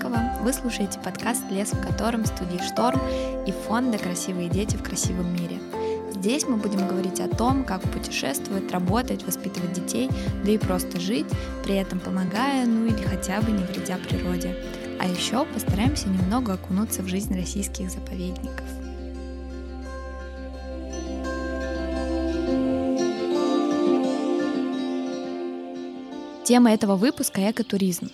Голикова. Вы слушаете подкаст «Лес в котором» студии «Шторм» и фонда «Красивые дети в красивом мире». Здесь мы будем говорить о том, как путешествовать, работать, воспитывать детей, да и просто жить, при этом помогая, ну или хотя бы не вредя природе. А еще постараемся немного окунуться в жизнь российских заповедников. Тема этого выпуска — экотуризм.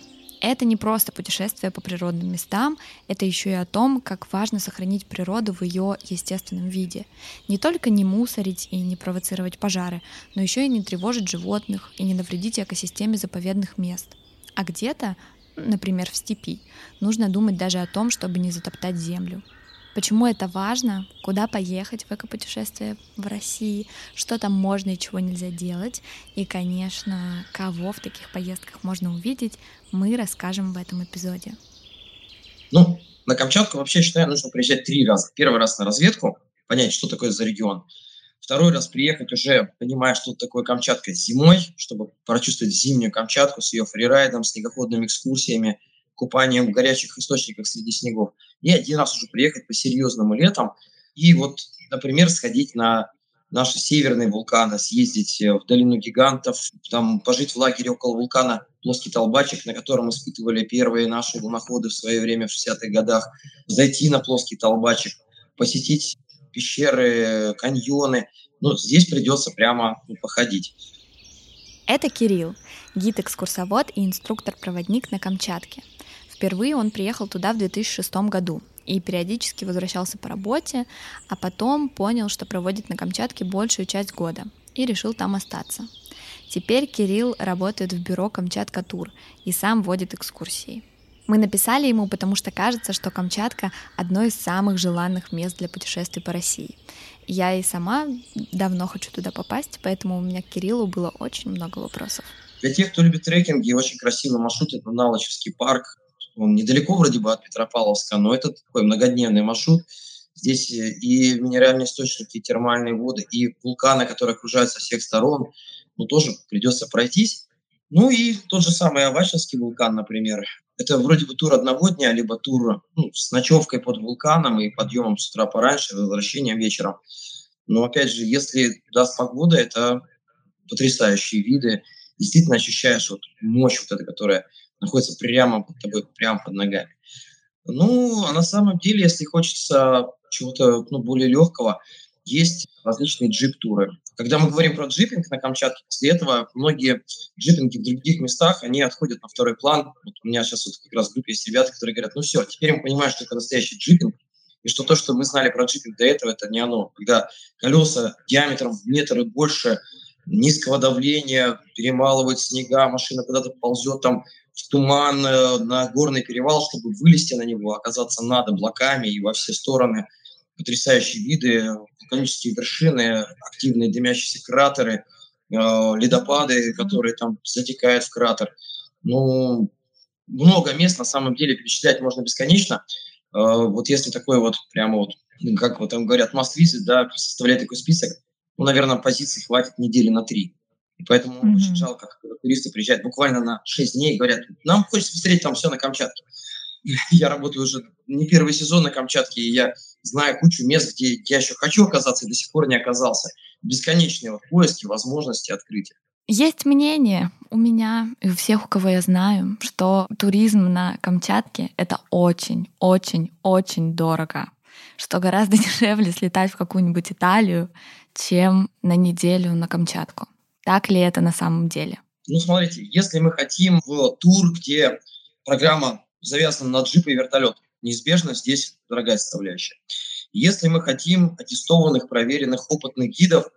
Это не просто путешествие по природным местам, это еще и о том, как важно сохранить природу в ее естественном виде. Не только не мусорить и не провоцировать пожары, но еще и не тревожить животных и не навредить экосистеме заповедных мест. А где-то, например, в степи, нужно думать даже о том, чтобы не затоптать землю. Почему это важно? Куда поехать в экопутешествие в России? Что там можно и чего нельзя делать? И, конечно, кого в таких поездках можно увидеть, мы расскажем в этом эпизоде. Ну, на Камчатку вообще, считаю, нужно приезжать три раза. Первый раз на разведку, понять, что такое за регион. Второй раз приехать уже, понимая, что такое Камчатка зимой, чтобы прочувствовать зимнюю Камчатку с ее фрирайдом, снегоходными экскурсиями, купанием в горячих источниках среди снегов. И один раз уже приехать по-серьезному летом и вот, например, сходить на наши северные вулканы, съездить э, в долину гигантов, там пожить в лагере около вулкана Плоский Толбачик, на котором испытывали первые наши луноходы в свое время в 60-х годах, зайти на Плоский Толбачик, посетить пещеры, каньоны. Ну, здесь придется прямо ну, походить. Это Кирилл, гид-экскурсовод и инструктор-проводник на Камчатке – Впервые он приехал туда в 2006 году и периодически возвращался по работе, а потом понял, что проводит на Камчатке большую часть года и решил там остаться. Теперь Кирилл работает в бюро Камчатка Тур и сам водит экскурсии. Мы написали ему, потому что кажется, что Камчатка — одно из самых желанных мест для путешествий по России. Я и сама давно хочу туда попасть, поэтому у меня к Кириллу было очень много вопросов. Для тех, кто любит трекинги, очень красивый маршрут — это Налочевский парк, он недалеко вроде бы от Петропавловска, но это такой многодневный маршрут. Здесь э, и минеральные источники, и термальные воды, и вулканы, которые окружают со всех сторон. Ну, тоже придется пройтись. Ну и тот же самый Авачинский вулкан, например. Это вроде бы тур одного дня, либо тур ну, с ночевкой под вулканом и подъемом с утра пораньше, возвращением вечером. Но опять же, если даст погода, это потрясающие виды. Действительно ощущаешь вот мощь вот эта, которая находится прямо под тобой, прямо под ногами. Ну, а на самом деле, если хочется чего-то ну, более легкого, есть различные джип-туры. Когда мы говорим про джипинг на Камчатке, после этого многие джипинги в других местах, они отходят на второй план. Вот у меня сейчас вот как раз в группе есть ребята, которые говорят, ну все, теперь мы понимаем, что это настоящий джипинг, и что то, что мы знали про джипинг до этого, это не оно. Когда колеса диаметром в метр и больше, низкого давления, перемалывают снега, машина куда-то ползет там в туман э, на горный перевал, чтобы вылезти на него, оказаться над облаками и во все стороны. Потрясающие виды, вулканические вершины, активные дымящиеся кратеры, э, ледопады, которые там затекают в кратер. Ну, много мест, на самом деле, перечислять можно бесконечно. Э, вот если такой вот, прямо вот, как вот там говорят, must visit, да, составлять такой список, ну, наверное, позиций хватит недели на три. И поэтому mm-hmm. очень жалко, когда туристы приезжают буквально на 6 дней и говорят, нам хочется посмотреть там все на Камчатке. Я работаю уже не первый сезон на Камчатке, и я знаю кучу мест, где я еще хочу оказаться и до сих пор не оказался. Бесконечные вот поиски, возможности, открытия. Есть мнение у меня и у всех, у кого я знаю, что туризм на Камчатке — это очень, очень, очень дорого. Что гораздо дешевле слетать в какую-нибудь Италию, чем на неделю на Камчатку. Так ли это на самом деле? Ну, смотрите, если мы хотим в тур, где программа завязана на джип и вертолет, неизбежно здесь дорогая составляющая. Если мы хотим аттестованных, проверенных, опытных гидов,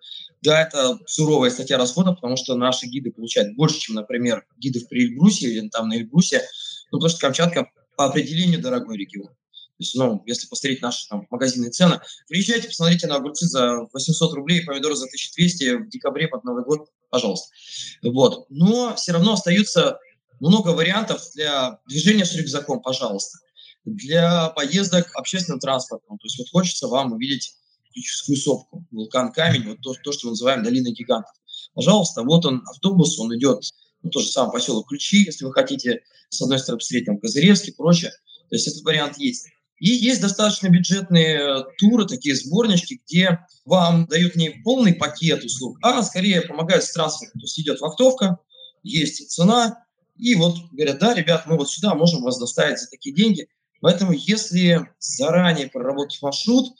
да, это суровая статья расхода, потому что наши гиды получают больше, чем, например, гиды в Эльбрусе или там на Эльбрусе, ну, потому что Камчатка по определению дорогой регион. То есть, ну, если посмотреть наши там магазинные цены, приезжайте, посмотрите на огурцы за 800 рублей, помидоры за 1200 в декабре под Новый год, пожалуйста. Вот. Но все равно остаются много вариантов для движения с рюкзаком, пожалуйста. Для поездок общественным транспортом. То есть вот хочется вам увидеть критическую сопку, вулкан Камень, вот то, то, что мы называем долиной гигантов. Пожалуйста, вот он, автобус, он идет ну, тот же самый поселок Ключи, если вы хотите, с одной стороны, посмотреть там Козыревский и прочее. То есть этот вариант есть. И есть достаточно бюджетные э, туры, такие сборнички, где вам дают не полный пакет услуг, а скорее помогают с трансфером. То есть идет вахтовка, есть цена, и вот говорят, да, ребят, мы вот сюда можем вас доставить за такие деньги. Поэтому если заранее проработать маршрут,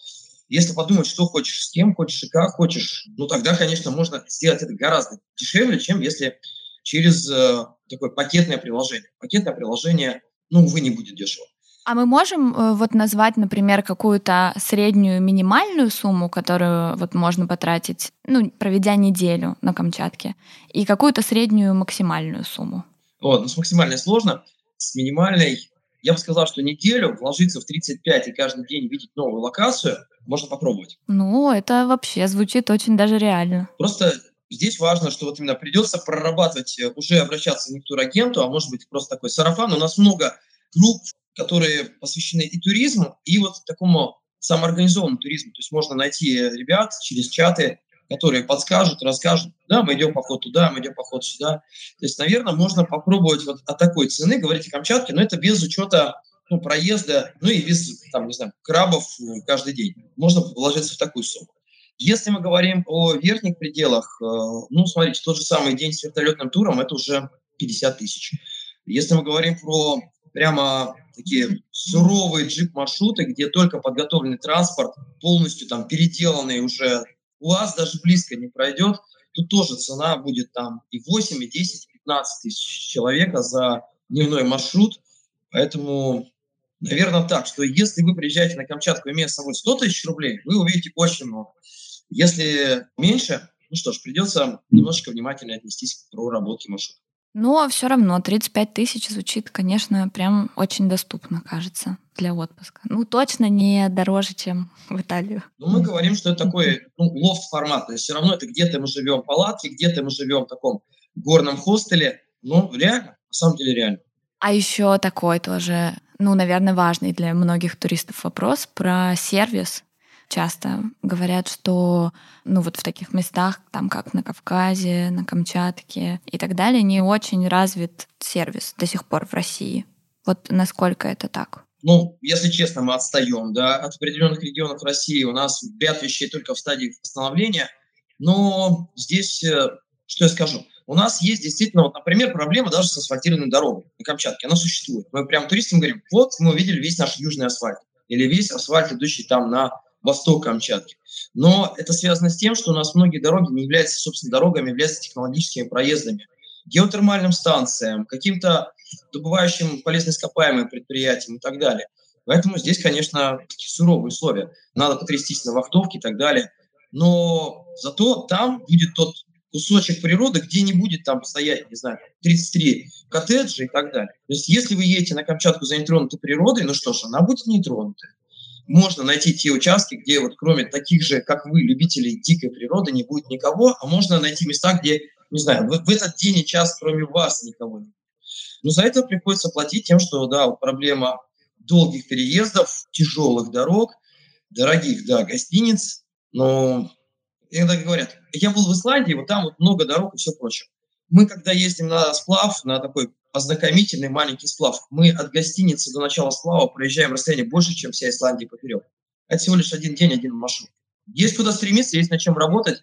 если подумать, что хочешь, с кем хочешь и как хочешь, ну тогда, конечно, можно сделать это гораздо дешевле, чем если через э, такое пакетное приложение. Пакетное приложение, ну, увы, не будет дешево. А мы можем э, вот назвать, например, какую-то среднюю минимальную сумму, которую вот можно потратить, ну, проведя неделю на Камчатке, и какую-то среднюю максимальную сумму? Вот, ну, с максимальной сложно. С минимальной, я бы сказал, что неделю вложиться в 35 и каждый день видеть новую локацию можно попробовать. Ну, это вообще звучит очень даже реально. Просто здесь важно, что вот именно придется прорабатывать, э, уже обращаться не к турагенту, а может быть просто такой сарафан. У нас много групп которые посвящены и туризму, и вот такому самоорганизованному туризму. То есть можно найти ребят через чаты, которые подскажут, расскажут, да, мы идем поход туда, мы идем поход сюда. То есть, наверное, можно попробовать вот от такой цены говорить о Камчатке, но это без учета ну, проезда, ну и без, там, не знаю, крабов каждый день. Можно вложиться в такую сумму. Если мы говорим о верхних пределах, э, ну, смотрите, тот же самый день с вертолетным туром – это уже 50 тысяч. Если мы говорим про прямо такие суровые джип-маршруты, где только подготовленный транспорт, полностью там переделанный уже, у вас даже близко не пройдет, тут тоже цена будет там и 8, и 10, и 15 тысяч человека за дневной маршрут. Поэтому, наверное, так, что если вы приезжаете на Камчатку, имея с собой 100 тысяч рублей, вы увидите очень много. Если меньше, ну что ж, придется немножечко внимательно отнестись к проработке маршрута. Но все равно 35 тысяч звучит, конечно, прям очень доступно, кажется, для отпуска. Ну, точно не дороже, чем в Италию. Ну, мы говорим, что это такой ну, лофт-формат. То есть все равно это где-то мы живем в палатке, где-то мы живем в таком горном хостеле. Ну, реально, на самом деле реально. А еще такой тоже, ну, наверное, важный для многих туристов вопрос про сервис часто говорят, что ну вот в таких местах, там как на Кавказе, на Камчатке и так далее, не очень развит сервис до сих пор в России. Вот насколько это так? Ну, если честно, мы отстаем, да, от определенных регионов России. У нас ряд вещей только в стадии восстановления. Но здесь, э, что я скажу, у нас есть действительно, вот, например, проблема даже с асфальтированной дорогой на Камчатке. Она существует. Мы прям туристам говорим, вот мы увидели весь наш южный асфальт. Или весь асфальт, идущий там на восток Камчатки. Но это связано с тем, что у нас многие дороги не являются, собственно, дорогами, являются технологическими проездами. Геотермальным станциям, каким-то добывающим полезные ископаемые предприятиям и так далее. Поэтому здесь, конечно, суровые условия. Надо потрястись на вахтовке и так далее. Но зато там будет тот кусочек природы, где не будет там стоять, не знаю, 33 коттеджа и так далее. То есть если вы едете на Камчатку за нетронутой природой, ну что ж, она будет нетронутая можно найти те участки, где вот кроме таких же, как вы, любителей дикой природы, не будет никого, а можно найти места, где, не знаю, в, в этот день и час кроме вас никого нет. Но за это приходится платить тем, что, да, вот проблема долгих переездов, тяжелых дорог, дорогих, да, гостиниц, но иногда говорят, я был в Исландии, вот там вот много дорог и все прочее. Мы, когда ездим на сплав, на такой ознакомительный маленький сплав. Мы от гостиницы до начала сплава проезжаем расстояние больше, чем вся Исландия поперек. Это всего лишь один день, один маршрут. Есть куда стремиться, есть над чем работать.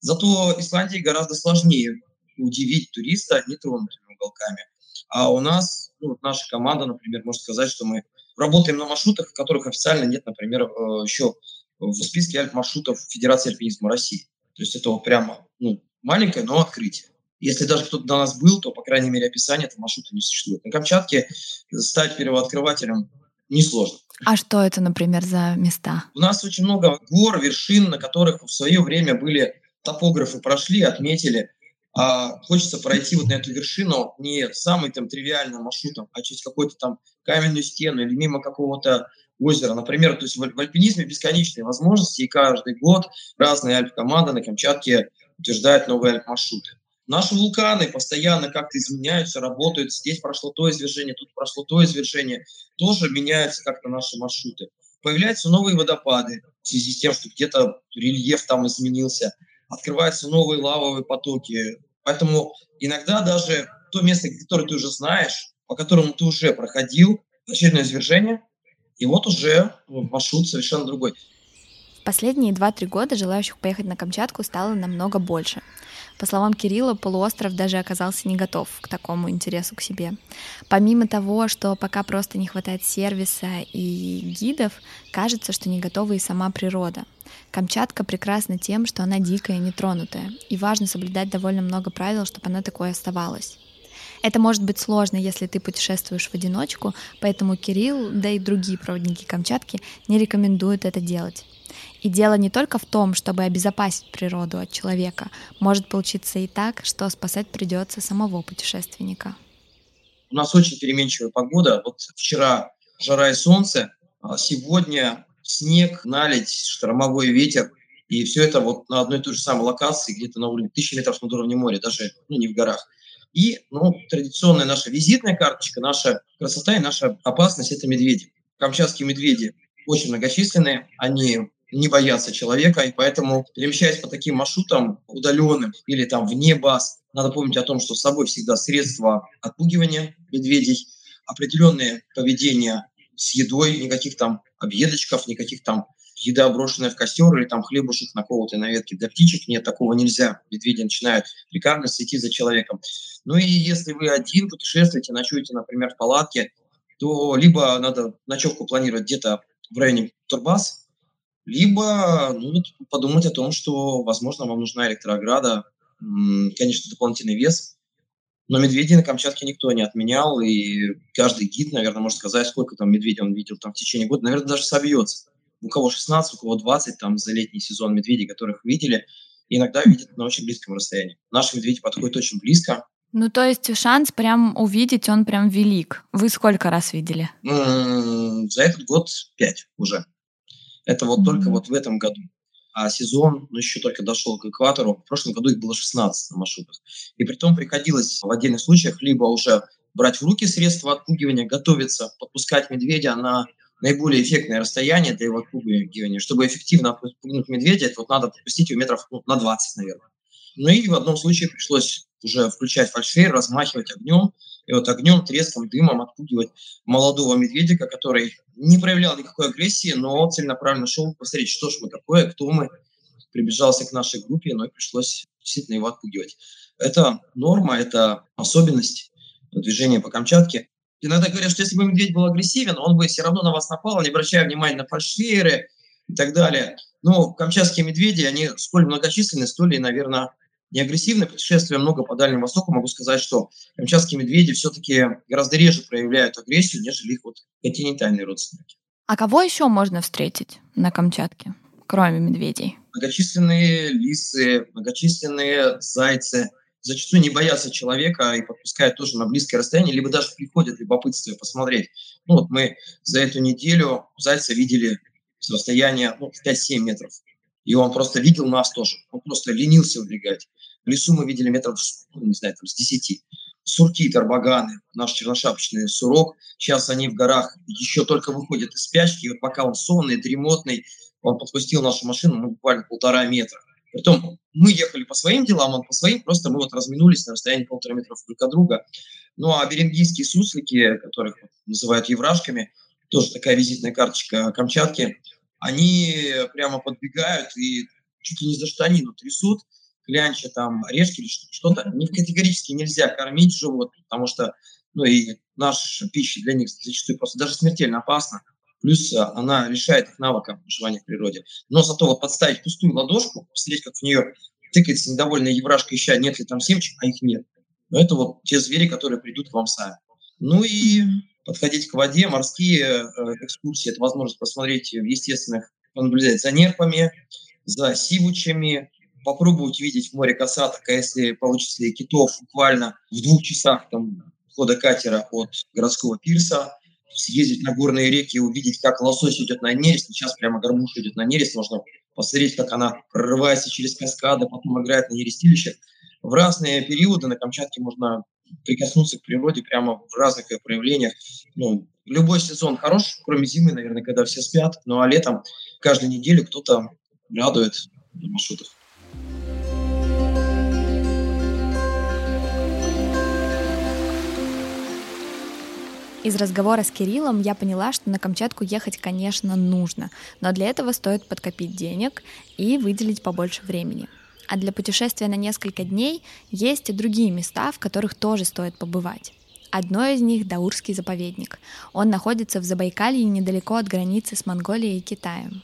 Зато Исландии гораздо сложнее удивить туриста нетронутыми уголками. А у нас, ну, вот наша команда, например, может сказать, что мы работаем на маршрутах, которых официально нет, например, э, еще в списке альп-маршрутов Федерации альпинизма России. То есть это вот прямо ну, маленькое, но открытие. Если даже кто-то до нас был, то, по крайней мере, описание этого маршрута не существует. На Камчатке стать первооткрывателем несложно. А что это, например, за места? У нас очень много гор, вершин, на которых в свое время были топографы, прошли, отметили. А хочется пройти вот на эту вершину не самым там тривиальным маршрутом, а через какую-то там каменную стену или мимо какого-то озера. Например, то есть в, в альпинизме бесконечные возможности, и каждый год разные альп-команды на Камчатке утверждают новые альп-маршруты. Наши вулканы постоянно как-то изменяются, работают. Здесь прошло то извержение, тут прошло то извержение. Тоже меняются как-то наши маршруты. Появляются новые водопады в связи с тем, что где-то рельеф там изменился. Открываются новые лавовые потоки. Поэтому иногда даже то место, которое ты уже знаешь, по которому ты уже проходил очередное извержение, и вот уже маршрут совершенно другой. В последние 2-3 года желающих поехать на Камчатку стало намного больше. По словам Кирилла, полуостров даже оказался не готов к такому интересу к себе. Помимо того, что пока просто не хватает сервиса и гидов, кажется, что не готова и сама природа. Камчатка прекрасна тем, что она дикая нетронутая, и важно соблюдать довольно много правил, чтобы она такой оставалась. Это может быть сложно, если ты путешествуешь в одиночку, поэтому Кирилл, да и другие проводники Камчатки не рекомендуют это делать. И дело не только в том, чтобы обезопасить природу от человека. Может получиться и так, что спасать придется самого путешественника. У нас очень переменчивая погода. Вот вчера жара и солнце, а сегодня снег, наледь, штормовой ветер. И все это вот на одной и той же самой локации, где-то на уровне тысячи метров над уровнем моря, даже ну, не в горах. И ну, традиционная наша визитная карточка, наша красота и наша опасность – это медведи. Камчатские медведи очень многочисленные, они не боятся человека, и поэтому, перемещаясь по таким маршрутам удаленным или там вне баз, надо помнить о том, что с собой всегда средства отпугивания медведей, определенные поведения с едой, никаких там объедочков, никаких там еда, брошенная в костер, или там хлебушек наколотый на ветке для птичек. Нет, такого нельзя. Медведи начинают прикармливаться, идти за человеком. Ну и если вы один путешествуете, ночуете, например, в палатке, то либо надо ночевку планировать где-то в районе Турбас, либо ну, подумать о том, что, возможно, вам нужна электрограда, конечно, дополнительный вес, но медведей на Камчатке никто не отменял, и каждый гид, наверное, может сказать, сколько там медведей он видел там в течение года, наверное, даже собьется. У кого 16, у кого 20 там за летний сезон медведей, которых видели, иногда видят на очень близком расстоянии. Наши медведи подходят очень близко. Ну, то есть шанс прям увидеть, он прям велик. Вы сколько раз видели? За этот год пять уже. Это вот mm-hmm. только вот в этом году. А сезон ну, еще только дошел к экватору. В прошлом году их было 16 на маршрутах. И при том приходилось в отдельных случаях либо уже брать в руки средства отпугивания, готовиться, подпускать медведя на наиболее эффектное расстояние для его отпугивания. Чтобы эффективно отпугнуть медведя, это вот надо подпустить его метров ну, на 20, наверное. Ну и в одном случае пришлось уже включать фальшфейр, размахивать огнем, и вот огнем, треском, дымом отпугивать молодого медведика, который не проявлял никакой агрессии, но целенаправленно шел посмотреть, что же мы такое, кто мы, прибежался к нашей группе, но и пришлось действительно его отпугивать. Это норма, это особенность движения по Камчатке. Иногда говорят, что если бы медведь был агрессивен, он бы все равно на вас напал, не обращая внимания на фальшфейры и так далее. Но камчатские медведи, они сколь многочисленны, столь и, наверное, не агрессивное путешествие много по Дальнему Востоку, могу сказать, что камчатские медведи все-таки гораздо реже проявляют агрессию, нежели их вот континентальные родственники. А кого еще можно встретить на Камчатке, кроме медведей? Многочисленные лисы, многочисленные зайцы, зачастую не боятся человека и подпускают тоже на близкое расстояние, либо даже приходят любопытствие посмотреть. Ну вот мы за эту неделю зайца видели с расстояния ну, 5-7 метров. И он просто видел нас тоже. Он просто ленился убегать. Лесу мы видели метров, ну, не знаю, там, с 10. Сурки, тарбаганы, наш черношапочный сурок. Сейчас они в горах еще только выходят из спячки. И вот пока он сонный, дремотный, он подпустил нашу машину ну, буквально полтора метра. Притом мы ехали по своим делам, он по своим, просто мы вот разминулись на расстоянии полтора метров друг от друга. Ну а берингийские суслики, которых называют еврашками, тоже такая визитная карточка Камчатки, они прямо подбегают и чуть ли не за штанину трясут, клянча там орешки или что-то. Не категорически нельзя кормить животных, потому что ну и наша пища для них зачастую просто даже смертельно опасна. Плюс а, она лишает их навыка выживания в природе. Но зато вот подставить пустую ладошку, посмотреть, как в нее тыкается недовольная еврашка, ища, нет ли там семечек, а их нет. Но это вот те звери, которые придут к вам сами. Ну и подходить к воде, морские э, экскурсии, это возможность посмотреть в естественных, понаблюдать за нерпами, за сивучами, попробовать увидеть в море касаток, а если получится и китов буквально в двух часах там, хода катера от городского пирса, съездить на горные реки увидеть, как лосось идет на нерест. Сейчас прямо горбуша идет на нерест, можно посмотреть, как она прорывается через каскады, потом играет на нерестилище. В разные периоды на Камчатке можно прикоснуться к природе прямо в разных ее проявлениях. Ну, любой сезон хорош, кроме зимы, наверное, когда все спят. Ну а летом каждую неделю кто-то радует на маршрутах. Из разговора с Кириллом я поняла, что на Камчатку ехать, конечно, нужно, но для этого стоит подкопить денег и выделить побольше времени. А для путешествия на несколько дней есть и другие места, в которых тоже стоит побывать. Одно из них — Даурский заповедник. Он находится в Забайкалье недалеко от границы с Монголией и Китаем.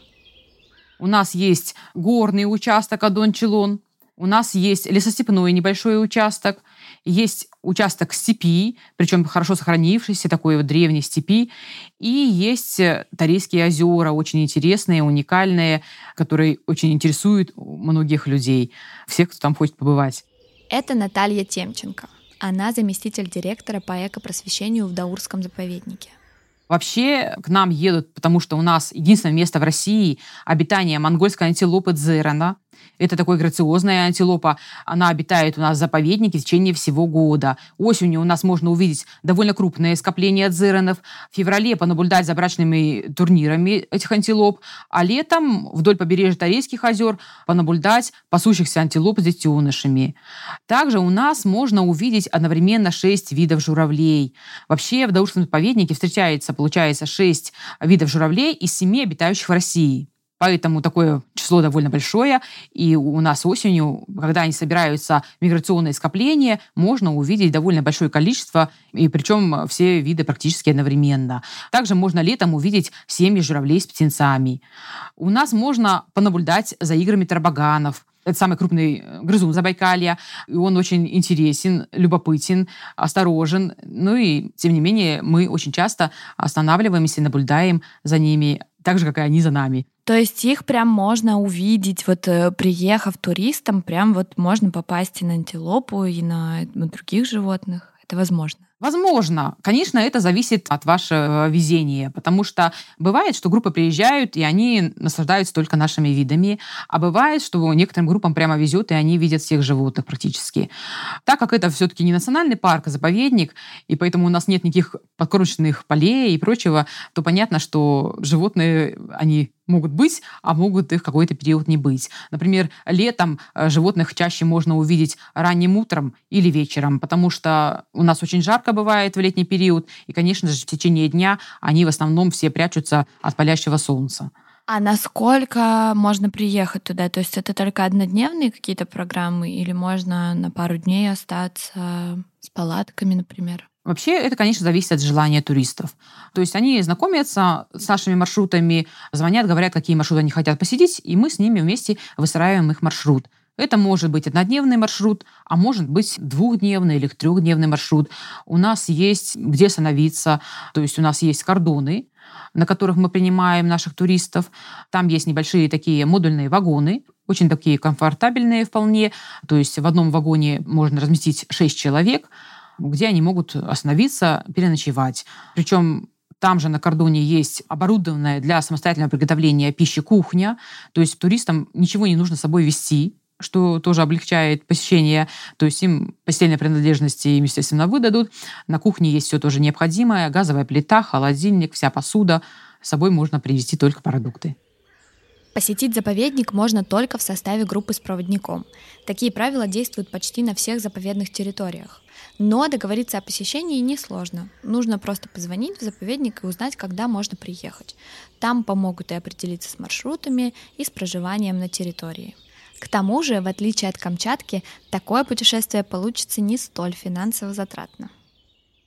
У нас есть горный участок Адон-Челон, у нас есть лесостепной небольшой участок, есть участок степи, причем хорошо сохранившийся, такой вот древней степи, и есть э, Тарейские озера, очень интересные, уникальные, которые очень интересуют многих людей, всех, кто там хочет побывать. Это Наталья Темченко. Она заместитель директора по экопросвещению в Даурском заповеднике. Вообще к нам едут, потому что у нас единственное место в России обитания монгольской антилопы дзерана. Это такой грациозная антилопа. Она обитает у нас в заповеднике в течение всего года. Осенью у нас можно увидеть довольно крупное скопление дзеранов. В феврале понаблюдать за брачными турнирами этих антилоп. А летом вдоль побережья Тарейских озер понаблюдать пасущихся антилоп с детенышами. Также у нас можно увидеть одновременно шесть видов журавлей. Вообще в Даурском заповеднике встречается, получается, шесть видов журавлей из семи обитающих в России. Поэтому такое число довольно большое. И у нас осенью, когда они собираются миграционные скопления, можно увидеть довольно большое количество, и причем все виды практически одновременно. Также можно летом увидеть семьи журавлей с птенцами. У нас можно понаблюдать за играми тарбаганов, это самый крупный э, грызун Забайкалья. И он очень интересен, любопытен, осторожен. Ну и, тем не менее, мы очень часто останавливаемся и наблюдаем за ними, так же, как и они за нами. То есть их прям можно увидеть, вот э, приехав туристом, прям вот можно попасть и на антилопу, и на, на других животных. Это возможно. Возможно. Конечно, это зависит от вашего везения, потому что бывает, что группы приезжают, и они наслаждаются только нашими видами, а бывает, что некоторым группам прямо везет, и они видят всех животных практически. Так как это все-таки не национальный парк, а заповедник, и поэтому у нас нет никаких подкормочных полей и прочего, то понятно, что животные, они могут быть, а могут их какой-то период не быть. Например, летом э, животных чаще можно увидеть ранним утром или вечером, потому что у нас очень жарко бывает в летний период, и, конечно же, в течение дня они в основном все прячутся от палящего солнца. А насколько можно приехать туда? То есть это только однодневные какие-то программы или можно на пару дней остаться с палатками, например? Вообще, это, конечно, зависит от желания туристов. То есть они знакомятся с нашими маршрутами, звонят, говорят, какие маршруты они хотят посетить, и мы с ними вместе выстраиваем их маршрут. Это может быть однодневный маршрут, а может быть двухдневный или трехдневный маршрут. У нас есть где остановиться, то есть у нас есть кордоны, на которых мы принимаем наших туристов. Там есть небольшие такие модульные вагоны, очень такие комфортабельные вполне. То есть в одном вагоне можно разместить 6 человек, где они могут остановиться, переночевать. Причем там же на кордоне есть оборудованная для самостоятельного приготовления пищи кухня. То есть туристам ничего не нужно с собой вести, что тоже облегчает посещение. То есть им постельные принадлежности им, естественно, выдадут. На кухне есть все тоже необходимое. Газовая плита, холодильник, вся посуда. С собой можно привезти только продукты. Посетить заповедник можно только в составе группы с проводником. Такие правила действуют почти на всех заповедных территориях. Но договориться о посещении несложно. Нужно просто позвонить в заповедник и узнать, когда можно приехать. Там помогут и определиться с маршрутами, и с проживанием на территории. К тому же, в отличие от Камчатки, такое путешествие получится не столь финансово затратно.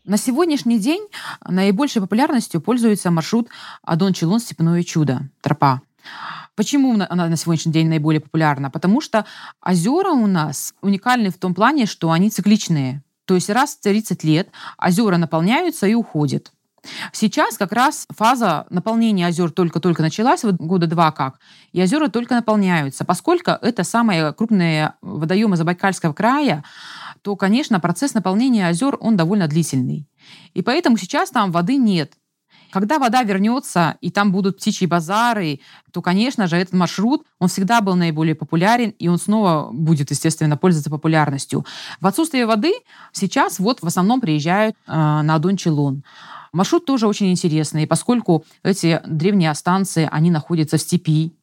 На сегодняшний день наибольшей популярностью пользуется маршрут Адон-Челон Степное чудо, тропа. Почему она на сегодняшний день наиболее популярна? Потому что озера у нас уникальны в том плане, что они цикличные. То есть раз в 30 лет озера наполняются и уходят. Сейчас как раз фаза наполнения озер только-только началась, вот года два как, и озера только наполняются. Поскольку это самые крупные водоемы Забайкальского края, то, конечно, процесс наполнения озер, он довольно длительный. И поэтому сейчас там воды нет. Когда вода вернется, и там будут птичьи базары, то, конечно же, этот маршрут, он всегда был наиболее популярен, и он снова будет, естественно, пользоваться популярностью. В отсутствие воды сейчас вот в основном приезжают э, на Адон-Челон. Маршрут тоже очень интересный, поскольку эти древние станции, они находятся в степи,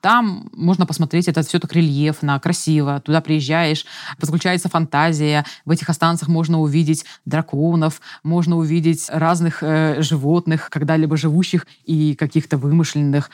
Там можно посмотреть, это все так рельефно, красиво. Туда приезжаешь, подключается фантазия. В этих останцах можно увидеть драконов, можно увидеть разных э, животных, когда-либо живущих и каких-то вымышленных.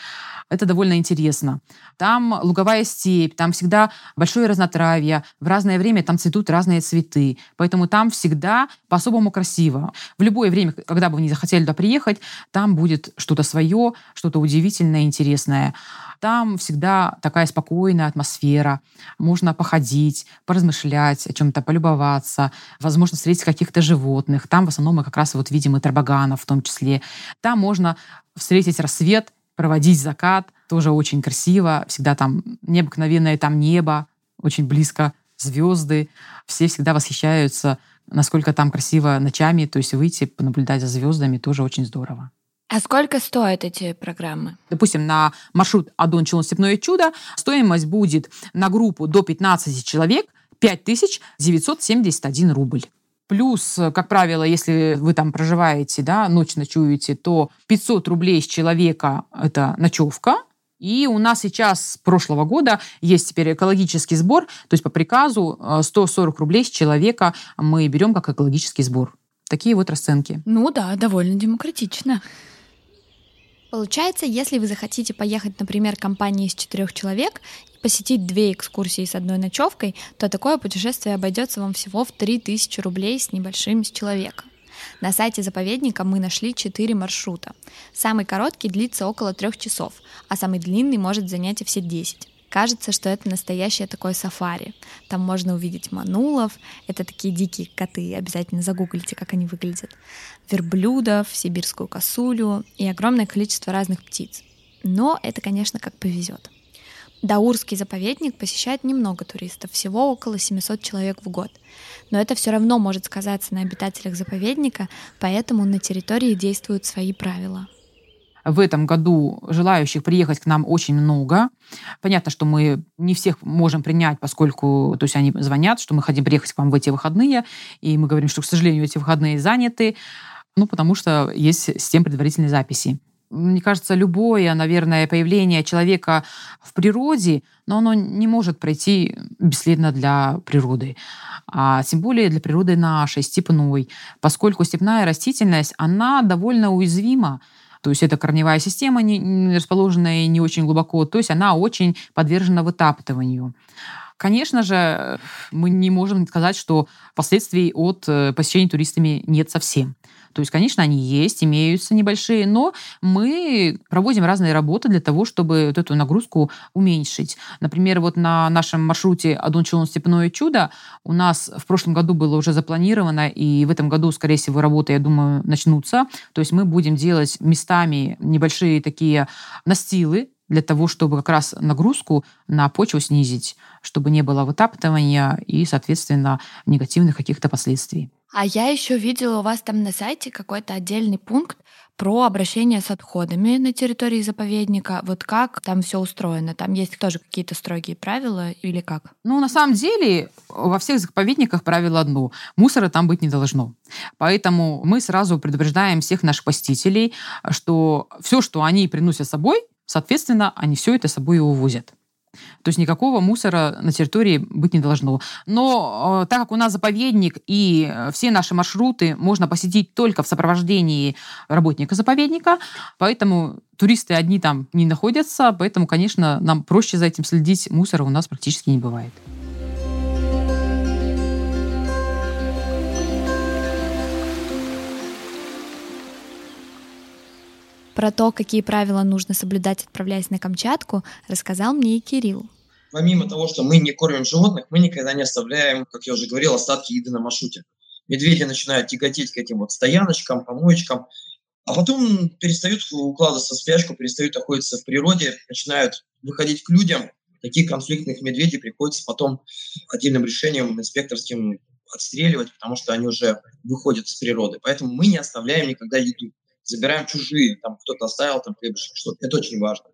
Это довольно интересно. Там луговая степь, там всегда большое разнотравье. В разное время там цветут разные цветы. Поэтому там всегда по-особому красиво. В любое время, когда бы вы не захотели туда приехать, там будет что-то свое, что-то удивительное, интересное. Там всегда такая спокойная атмосфера. Можно походить, поразмышлять, о чем-то полюбоваться, возможно, встретить каких-то животных. Там в основном мы как раз вот видим и тарбаганов в том числе. Там можно встретить рассвет проводить закат. Тоже очень красиво. Всегда там необыкновенное там небо, очень близко звезды. Все всегда восхищаются, насколько там красиво ночами. То есть выйти, понаблюдать за звездами тоже очень здорово. А сколько стоят эти программы? Допустим, на маршрут Адон Челн Степное чудо стоимость будет на группу до 15 человек 5971 рубль. Плюс, э, как правило, если вы там проживаете, да, ночь ночуете, то 500 рублей с человека – это ночевка, и у нас сейчас с прошлого года есть теперь экологический сбор, то есть по приказу 140 э, рублей с человека мы берем как экологический сбор. Такие вот расценки. Ну да, довольно демократично. Получается, если вы захотите поехать, например, компанией из четырех человек посетить две экскурсии с одной ночевкой, то такое путешествие обойдется вам всего в 3000 рублей с небольшим с человека. На сайте заповедника мы нашли 4 маршрута. Самый короткий длится около 3 часов, а самый длинный может занять и все 10. Кажется, что это настоящее такое сафари. Там можно увидеть манулов, это такие дикие коты, обязательно загуглите, как они выглядят, верблюдов, сибирскую косулю и огромное количество разных птиц. Но это, конечно, как повезет. Даурский заповедник посещает немного туристов, всего около 700 человек в год. Но это все равно может сказаться на обитателях заповедника, поэтому на территории действуют свои правила. В этом году желающих приехать к нам очень много. Понятно, что мы не всех можем принять, поскольку то есть они звонят, что мы хотим приехать к вам в эти выходные, и мы говорим, что, к сожалению, эти выходные заняты, ну, потому что есть система предварительной записи мне кажется, любое, наверное, появление человека в природе, но оно не может пройти бесследно для природы. А тем более для природы нашей, степной, поскольку степная растительность, она довольно уязвима. То есть это корневая система, не, расположенная не очень глубоко, то есть она очень подвержена вытаптыванию. Конечно же, мы не можем сказать, что последствий от э, посещения туристами нет совсем. То есть, конечно, они есть, имеются небольшие, но мы проводим разные работы для того, чтобы вот эту нагрузку уменьшить. Например, вот на нашем маршруте Адон Челон Степное чудо у нас в прошлом году было уже запланировано, и в этом году, скорее всего, работы, я думаю, начнутся. То есть мы будем делать местами небольшие такие настилы, для того, чтобы как раз нагрузку на почву снизить, чтобы не было вытаптывания и, соответственно, негативных каких-то последствий. А я еще видела у вас там на сайте какой-то отдельный пункт про обращение с отходами на территории заповедника. Вот как там все устроено? Там есть тоже какие-то строгие правила или как? Ну, на самом деле, во всех заповедниках правило одно. Мусора там быть не должно. Поэтому мы сразу предупреждаем всех наших посетителей, что все, что они приносят с собой, соответственно, они все это с собой и увозят. То есть никакого мусора на территории быть не должно. Но э, так как у нас заповедник и э, все наши маршруты можно посетить только в сопровождении работника заповедника, поэтому туристы одни там не находятся, поэтому, конечно, нам проще за этим следить. Мусора у нас практически не бывает. Про то, какие правила нужно соблюдать, отправляясь на Камчатку, рассказал мне и Кирилл. Помимо того, что мы не кормим животных, мы никогда не оставляем, как я уже говорил, остатки еды на маршруте. Медведи начинают тяготеть к этим вот стояночкам, помоечкам, а потом перестают укладываться в спячку, перестают охотиться в природе, начинают выходить к людям. Таких конфликтных медведей приходится потом отдельным решением инспекторским отстреливать, потому что они уже выходят с природы. Поэтому мы не оставляем никогда еду забираем чужие, там кто-то оставил там хлебушек, что-то. Это очень важно.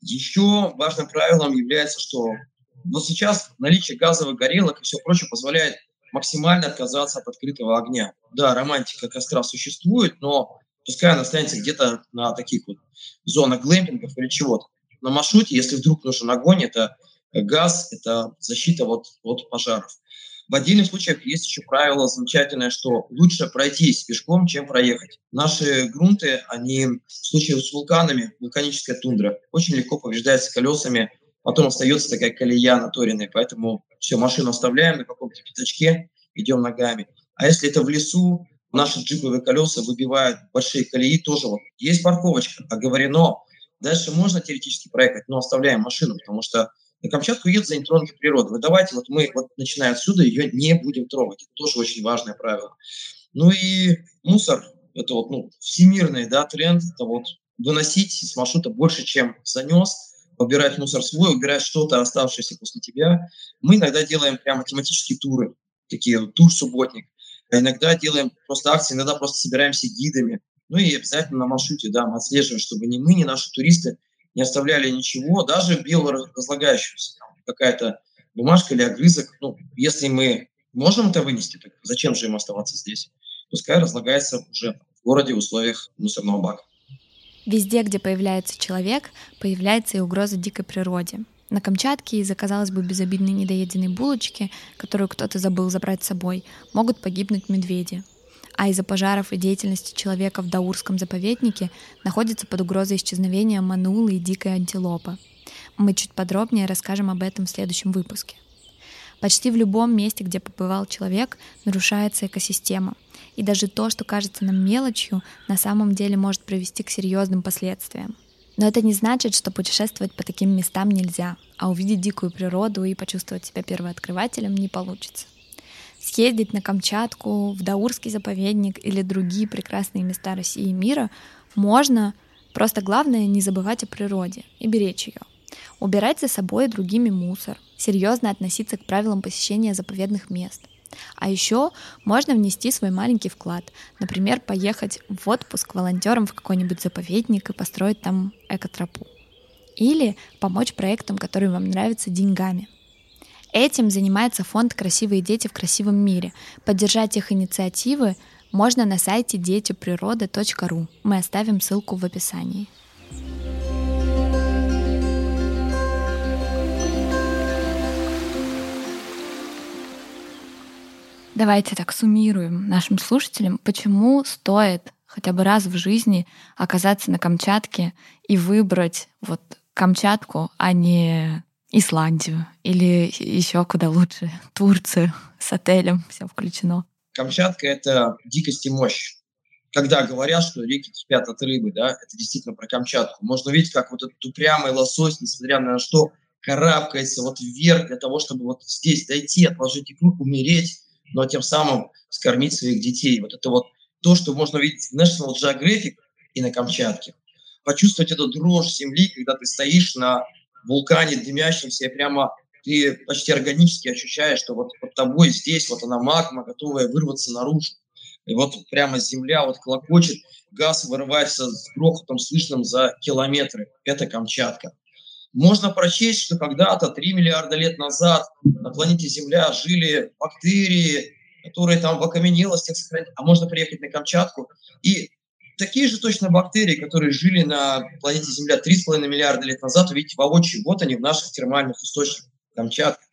Еще важным правилом является, что вот сейчас наличие газовых горелок и все прочее позволяет максимально отказаться от открытого огня. Да, романтика костра существует, но пускай она останется где-то на таких вот зонах глэмпингов или чего-то. на маршруте, если вдруг нужен огонь, это газ, это защита вот от пожаров. В отдельных случаях есть еще правило замечательное, что лучше пройтись пешком, чем проехать. Наши грунты, они в случае с вулканами, вулканическая тундра, очень легко повреждаются колесами, потом остается такая колея наторенная, поэтому все, машину оставляем на каком-то пятачке, идем ногами. А если это в лесу, наши джиповые колеса выбивают большие колеи, тоже вот есть парковочка, оговорено. Дальше можно теоретически проехать, но оставляем машину, потому что на Камчатку едут заинтересованные природы. Вот давайте вот мы, вот начиная отсюда, ее не будем трогать. Это тоже очень важное правило. Ну и мусор, это вот ну, всемирный да, тренд, это вот выносить с маршрута больше, чем занес, убирать мусор свой, убирать что-то, оставшееся после тебя. Мы иногда делаем прямо тематические туры, такие тур-субботник. А иногда делаем просто акции, иногда просто собираемся гидами. Ну и обязательно на маршруте, да, мы отслеживаем, чтобы ни мы, ни наши туристы не оставляли ничего, даже биоразлагающегося, какая-то бумажка или огрызок. Ну, если мы можем это вынести, так зачем же им оставаться здесь? Пускай разлагается уже в городе в условиях мусорного бака. Везде, где появляется человек, появляется и угроза дикой природе. На Камчатке из-за, казалось бы, безобидной недоеденной булочки, которую кто-то забыл забрать с собой, могут погибнуть медведи, а из-за пожаров и деятельности человека в Даурском заповеднике находится под угрозой исчезновения манулы и дикой антилопы. Мы чуть подробнее расскажем об этом в следующем выпуске. Почти в любом месте, где побывал человек, нарушается экосистема. И даже то, что кажется нам мелочью, на самом деле может привести к серьезным последствиям. Но это не значит, что путешествовать по таким местам нельзя, а увидеть дикую природу и почувствовать себя первооткрывателем не получится съездить на Камчатку, в Даурский заповедник или другие прекрасные места России и мира можно, просто главное не забывать о природе и беречь ее. Убирать за собой и другими мусор, серьезно относиться к правилам посещения заповедных мест. А еще можно внести свой маленький вклад, например, поехать в отпуск волонтером в какой-нибудь заповедник и построить там экотропу. Или помочь проектам, которые вам нравятся, деньгами – Этим занимается фонд «Красивые дети в красивом мире». Поддержать их инициативы можно на сайте детиприроды.ру. Мы оставим ссылку в описании. Давайте так суммируем нашим слушателям, почему стоит хотя бы раз в жизни оказаться на Камчатке и выбрать вот Камчатку, а не Исландию или еще куда лучше, Турцию с отелем, все включено. Камчатка — это дикость и мощь. Когда говорят, что реки кипят от рыбы, да, это действительно про Камчатку. Можно увидеть, как вот этот упрямый лосось, несмотря на что, карабкается вот вверх для того, чтобы вот здесь дойти, отложить икру, умереть, но тем самым скормить своих детей. Вот это вот то, что можно увидеть в National Geographic и на Камчатке. Почувствовать эту дрожь земли, когда ты стоишь на вулкане дымящемся, и прямо ты почти органически ощущаешь, что вот под тобой здесь вот она магма, готовая вырваться наружу. И вот прямо земля вот клокочет, газ вырывается с грохотом, слышным за километры. Это Камчатка. Можно прочесть, что когда-то 3 миллиарда лет назад на планете Земля жили бактерии, которые там в окаменелостях сохранились. А можно приехать на Камчатку и такие же точно бактерии, которые жили на планете Земля 3,5 миллиарда лет назад, увидите воочию. Вот они в наших термальных источниках Камчатка.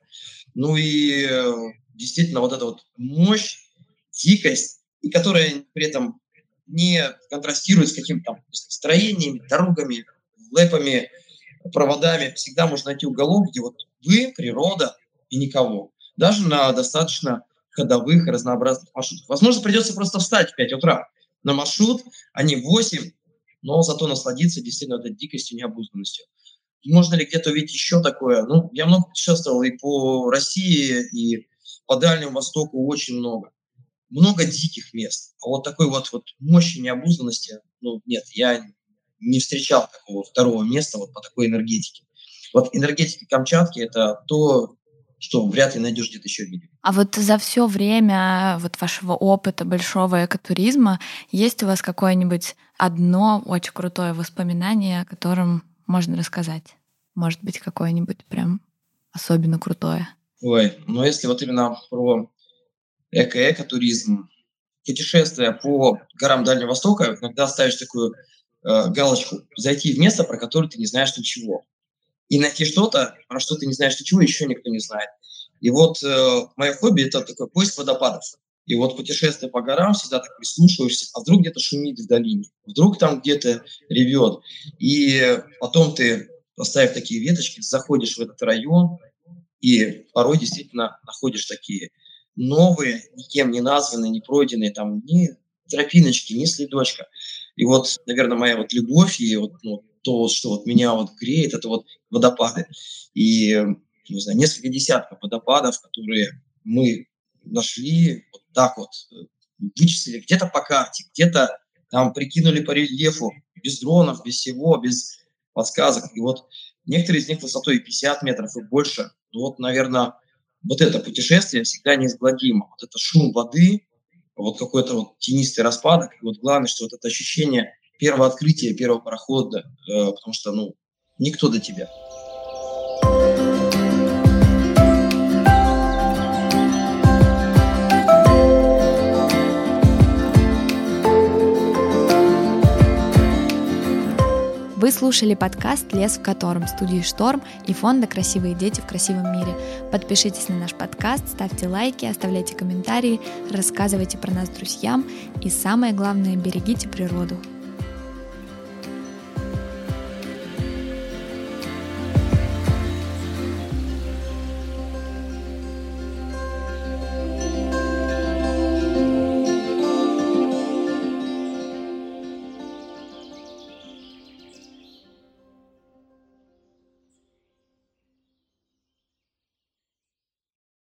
Ну и э, действительно вот эта вот мощь, дикость, и которая при этом не контрастирует с какими-то там строениями, дорогами, лэпами, проводами. Всегда можно найти уголок, где вот вы, природа и никого. Даже на достаточно ходовых разнообразных маршрутах. Возможно, придется просто встать в 5 утра, на маршрут, а не 8, но зато насладиться действительно этой дикостью, необузданностью. Можно ли где-то увидеть еще такое? Ну, я много путешествовал и по России, и по Дальнему Востоку очень много. Много диких мест. А вот такой вот, вот мощи необузданности, ну, нет, я не встречал такого второго места вот по такой энергетике. Вот энергетика Камчатки – это то, что вряд ли найдешь где-то еще видео. А вот за все время вот вашего опыта большого экотуризма есть у вас какое-нибудь одно очень крутое воспоминание, о котором можно рассказать? Может быть, какое-нибудь прям особенно крутое? Ой, ну если вот именно про эко-экотуризм, путешествия по горам Дальнего Востока, иногда ставишь такую э, галочку «зайти в место, про которое ты не знаешь ничего». И найти что-то, про что ты не знаешь ничего, еще никто не знает. И вот э, мое хобби – это такой поиск водопадов. И вот путешествие по горам, всегда так прислушиваешься, а вдруг где-то шумит в долине, вдруг там где-то ревет. И потом ты, поставив такие веточки, заходишь в этот район, и порой действительно находишь такие новые, никем не названные, не пройденные, там ни тропиночки, ни следочка. И вот, наверное, моя вот любовь и вот, ну, то, что вот меня вот греет, это вот водопады. И, не знаю, несколько десятков водопадов, которые мы нашли вот так вот, вычислили где-то по карте, где-то там прикинули по рельефу, без дронов, без всего, без подсказок. И вот некоторые из них высотой 50 метров и больше. Ну вот, наверное, вот это путешествие всегда неизгладимо. Вот это шум воды, вот какой-то вот тенистый распадок. И вот главное, что вот это ощущение первого открытия, первого парохода, э, потому что, ну, никто до тебя. Вы слушали подкаст «Лес в котором» студии «Шторм» и фонда «Красивые дети в красивом мире». Подпишитесь на наш подкаст, ставьте лайки, оставляйте комментарии, рассказывайте про нас друзьям и самое главное, берегите природу.